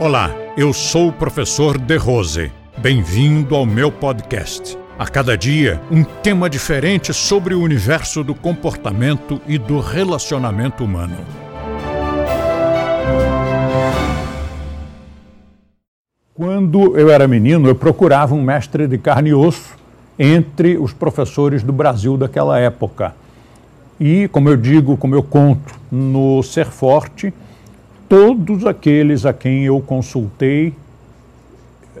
Olá, eu sou o professor De Rose. Bem-vindo ao meu podcast. A cada dia, um tema diferente sobre o universo do comportamento e do relacionamento humano. Quando eu era menino, eu procurava um mestre de carne e osso entre os professores do Brasil daquela época. E, como eu digo, como eu conto no Ser Forte, todos aqueles a quem eu consultei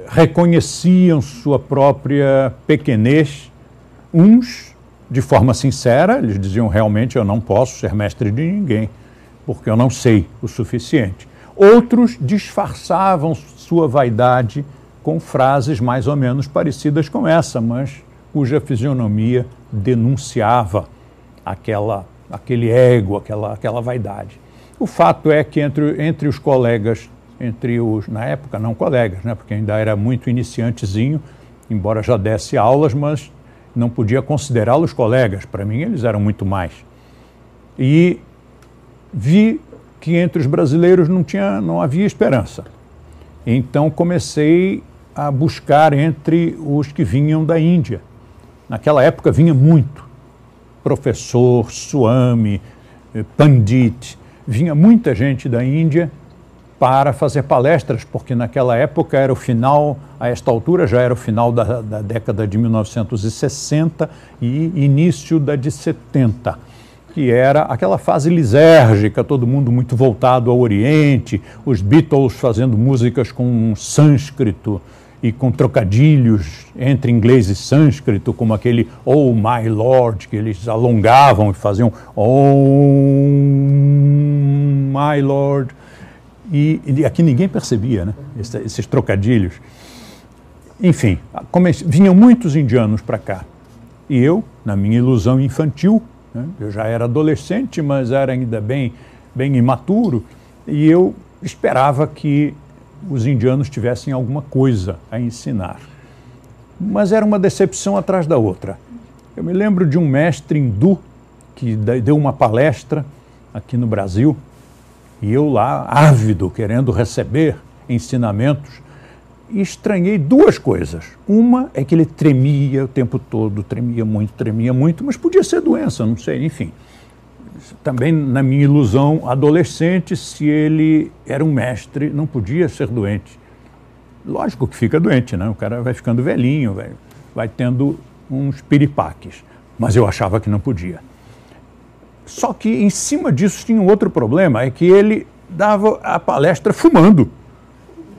reconheciam sua própria pequenez, uns de forma sincera, eles diziam realmente eu não posso ser mestre de ninguém, porque eu não sei o suficiente. Outros disfarçavam sua vaidade com frases mais ou menos parecidas com essa, mas cuja fisionomia denunciava aquela, aquele ego, aquela, aquela vaidade. O fato é que entre, entre os colegas, entre os, na época, não colegas, né, porque ainda era muito iniciantezinho, embora já desse aulas, mas não podia considerá-los colegas. Para mim, eles eram muito mais. E vi que entre os brasileiros não, tinha, não havia esperança. Então comecei a buscar entre os que vinham da Índia. Naquela época vinha muito. Professor, Swami, eh, Pandit, vinha muita gente da Índia para fazer palestras, porque naquela época era o final, a esta altura já era o final da, da década de 1960 e início da de 70 que era aquela fase lisérgica, todo mundo muito voltado ao Oriente, os Beatles fazendo músicas com sânscrito e com trocadilhos entre inglês e sânscrito, como aquele Oh My Lord, que eles alongavam e faziam Oh My Lord. E, e aqui ninguém percebia né, esses, trocadilhos. Enfim, vinham muitos indianos para cá. E eu, na minha ilusão infantil, né? Eu já era adolescente, mas era ainda bem, bem imaturo, e eu esperava que os indianos tivessem alguma coisa a ensinar. Mas era uma decepção atrás da outra. Eu me lembro de um mestre hindu que deu uma palestra aqui no Brasil, e eu lá, ávido, querendo receber ensinamentos, estranhei duas coisas. Uma é que ele tremia o tempo todo, tremia muito, tremia muito, mas podia ser doença, não sei, enfim. Também na minha ilusão adolescente, se ele era um mestre, não podia ser doente. Lógico que fica doente, né? O cara vai ficando velhinho, vai, vai tendo uns piripaques. Mas eu achava que não podia. Só que em cima disso tinha um outro problema, é que ele dava a palestra fumando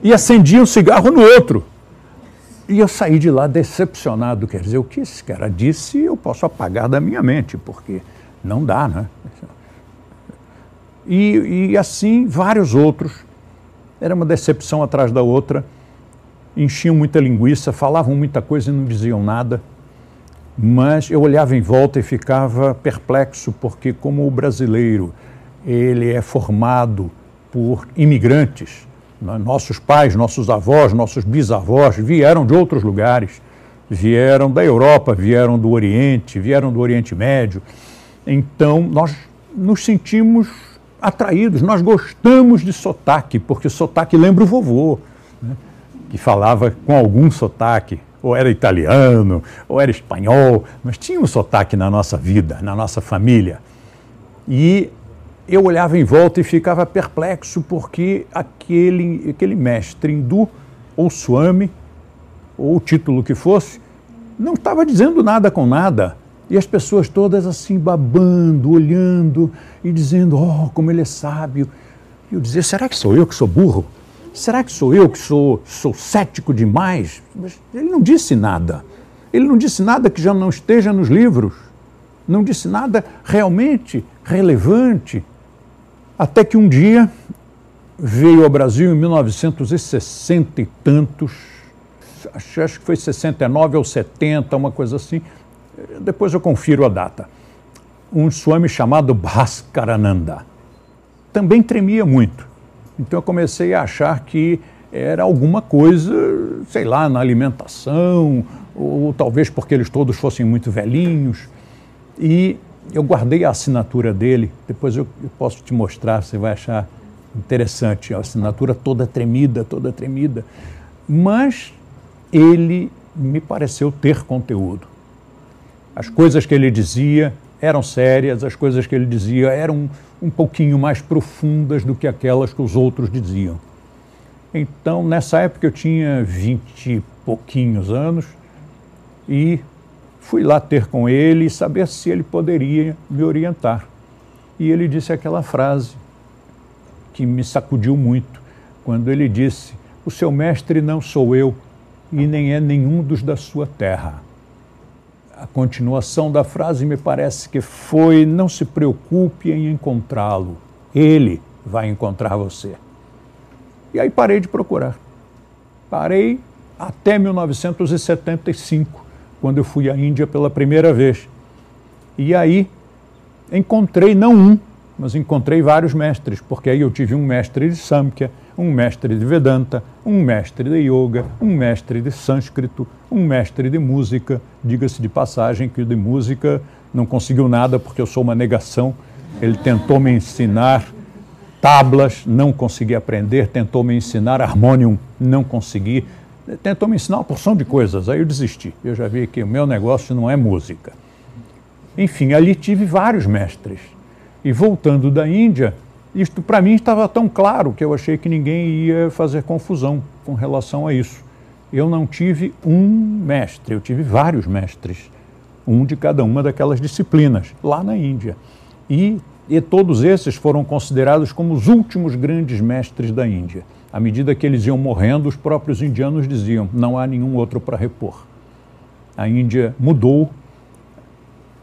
e acendia um cigarro no outro. E eu saí de lá decepcionado. Quer dizer, o que esse cara disse eu posso apagar da minha mente, porque não dá, né? E, e assim vários outros. Era uma decepção atrás da outra. Enchiam muita linguiça, falavam muita coisa e não diziam nada. Mas eu olhava em volta e ficava perplexo, porque como o brasileiro ele é formado por imigrantes, né? Nossos pais, nossos avós, nossos bisavós vieram de outros lugares, vieram da Europa, vieram do Oriente, vieram do Oriente Médio. Então, nós nos sentimos atraídos, nós gostamos de sotaque, porque sotaque lembra o vovô, né? que falava com algum sotaque, ou era italiano, ou era espanhol, mas tinha um sotaque na nossa vida, na nossa família. E eu olhava em volta e ficava perplexo porque aquele, aquele mestre hindu, ou Swami, ou o título que fosse, não estava dizendo nada com nada. E as pessoas todas assim babando, olhando e dizendo: Oh, como ele é sábio. E eu dizia: será que sou eu que sou burro? Será que sou eu que sou, sou cético demais? Mas ele não disse nada. Ele não disse nada que já não esteja nos livros. Não disse nada realmente relevante até que um dia veio ao Brasil em 1960 e tantos, acho que foi 69 ou 70, uma coisa assim. Depois eu confiro a data. Um Swami chamado Bhaskarananda. Também tremia muito. Então eu comecei a achar que era alguma coisa, sei lá, na alimentação, ou talvez porque eles todos fossem muito velhinhos. E eu guardei a assinatura dele, depois eu, posso te mostrar, você vai achar interessante, a assinatura toda tremida, toda tremida. Mas ele me pareceu ter conteúdo. As coisas que ele dizia eram sérias, as coisas que ele dizia eram um pouquinho mais profundas do que aquelas que os outros diziam. Então, nessa época eu tinha vinte e pouquinhos anos e fui lá ter com ele e saber se ele poderia me orientar. E ele disse aquela frase que me sacudiu muito, quando ele disse: O seu mestre não sou eu e nem é nenhum dos da sua terra. A continuação da frase me parece que foi: Não se preocupe em encontrá-lo, ele vai encontrar você. E aí parei de procurar. Parei até 1975, quando eu fui à Índia pela primeira vez. E aí encontrei não um, mas encontrei vários mestres, porque aí eu tive um mestre de Samkhya, um mestre de Vedanta, um mestre de Yoga, um mestre de Sânscrito, um mestre de música. Diga-se de passagem que o de música não conseguiu nada porque eu sou uma negação. Ele tentou me ensinar tablas, não consegui aprender, tentou me ensinar harmonium, não consegui. Tentou me ensinar uma porção de coisas, aí eu desisti. Eu já vi que o meu negócio não é música. Enfim, ali tive vários mestres e voltando da Índia, isto para mim estava tão claro que eu achei que ninguém ia fazer confusão com relação a isso. Eu não tive um mestre, eu tive vários mestres, um de cada uma daquelas disciplinas, lá na Índia. E, e todos esses foram considerados como os últimos grandes mestres da Índia. À medida que eles iam morrendo, os próprios indianos diziam: não há nenhum outro para repor. A Índia mudou,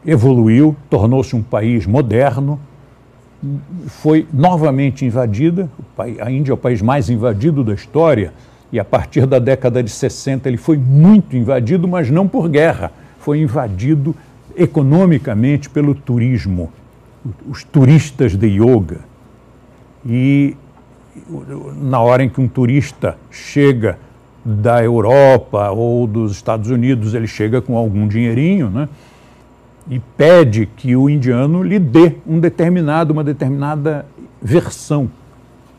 evoluiu, tornou-se um país moderno, foi novamente invadida. A Índia é o país mais invadido da história, e a partir da década de 60 ele foi muito invadido, mas não por guerra, foi invadido economicamente pelo turismo, os turistas de yoga. E na hora em que um turista chega da Europa ou dos Estados Unidos, ele chega com algum dinheirinho, né? E pede que o indiano lhe dê um determinado, uma determinada versão,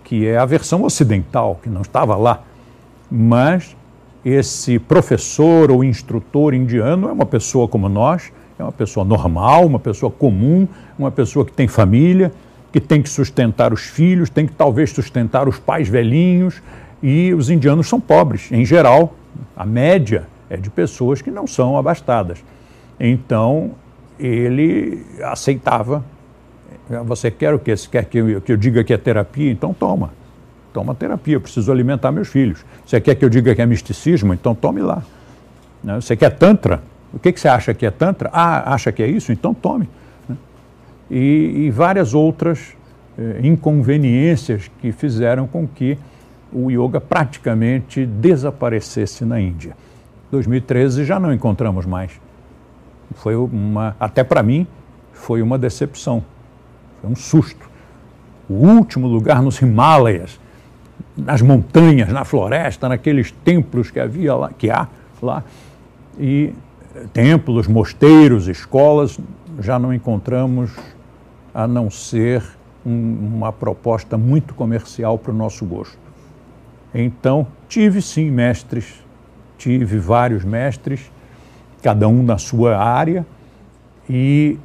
que é a versão ocidental, que não estava lá. Mas esse professor ou instrutor indiano é uma pessoa como nós, é uma pessoa normal, uma pessoa comum, uma pessoa que tem família, que tem que sustentar os filhos, tem que talvez sustentar os pais velhinhos, e os indianos são pobres, em geral, a média é de pessoas que não são abastadas. Então, ele aceitava. Você quer o quê? Você quer que eu, que eu diga que é terapia? Então toma. Toma terapia, eu preciso alimentar meus filhos. Você quer que eu diga que é misticismo? Então tome lá. Né? Você quer tantra? O que, você acha que é tantra? Ah, acha que é isso? Então tome. Né? E, e várias outras eh, inconveniências que fizeram com que o yoga praticamente desaparecesse na Índia. 2013 já não encontramos mais. Foi uma, até para mim, foi uma decepção, foi um susto. O último lugar nos Himalaias, nas montanhas, na floresta, naqueles templos que havia lá, que há lá, e templos, mosteiros, escolas, já não encontramos a não ser um, uma proposta muito comercial para o nosso gosto. Então, tive sim mestres, tive vários mestres, cada um na sua área, e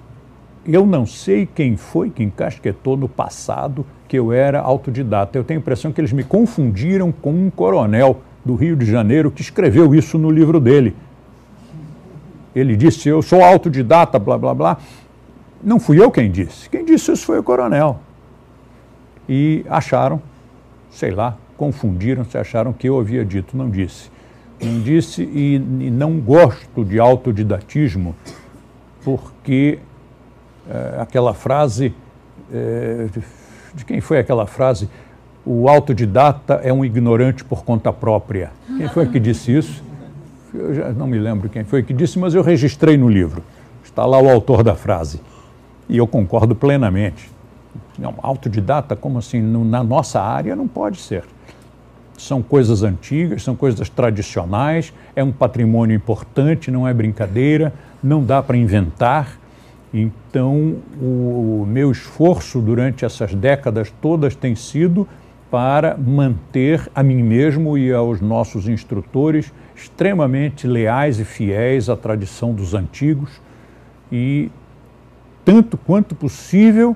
eu não sei quem foi que encasquetou no passado que eu era autodidata. Eu tenho a impressão que eles me confundiram com um coronel do Rio de Janeiro que escreveu isso no livro dele. Ele disse: Eu sou autodidata, blá, blá, blá. Não fui eu quem disse. Quem disse isso foi o coronel. E acharam, sei lá, confundiram-se, acharam que eu havia dito, não disse não disse, e, e não gosto de autodidatismo, porque é, aquela frase, é, de quem foi aquela frase? O autodidata é um ignorante por conta própria. Quem foi que disse isso? Eu já não me lembro quem foi que disse, mas eu registrei no livro. Está lá o autor da frase. E eu concordo plenamente. Não, autodidata, como assim? Na nossa área não pode ser são coisas antigas, são coisas tradicionais, é um patrimônio importante, não é brincadeira, não dá para inventar. Então, o meu esforço durante essas décadas todas tem sido para manter a mim mesmo e aos nossos instrutores extremamente leais e fiéis à tradição dos antigos e, tanto quanto possível,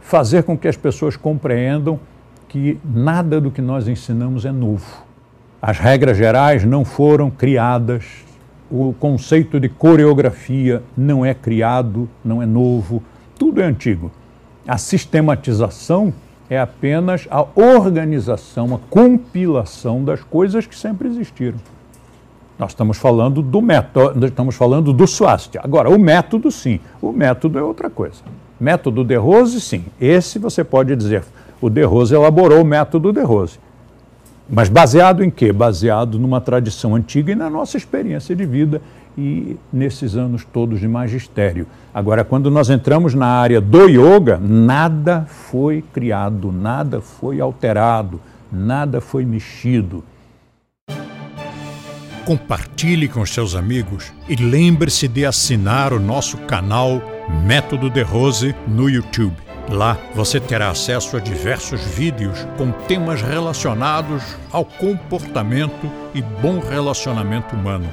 fazer com que as pessoas compreendam que nada do que nós ensinamos é novo. As regras gerais não foram criadas, o conceito de coreografia não é criado, não é novo, tudo é antigo. A sistematização é apenas a organização, a compilação das coisas que sempre existiram. Nós estamos falando do método, estamos falando do swastika. Agora, o método, sim. O método é outra coisa. Método de Rose, sim. Esse você pode dizer. O de Rose elaborou o método de Rose. Mas baseado em quê? Baseado numa tradição antiga e na nossa experiência de vida e nesses anos todos de magistério. Agora, quando nós entramos na área do yoga, nada foi criado, nada foi alterado, nada foi mexido. Compartilhe com seus amigos e lembre-se de assinar o nosso canal Método de Rose no YouTube. Lá você terá acesso a diversos vídeos com temas relacionados ao comportamento e bom relacionamento humano.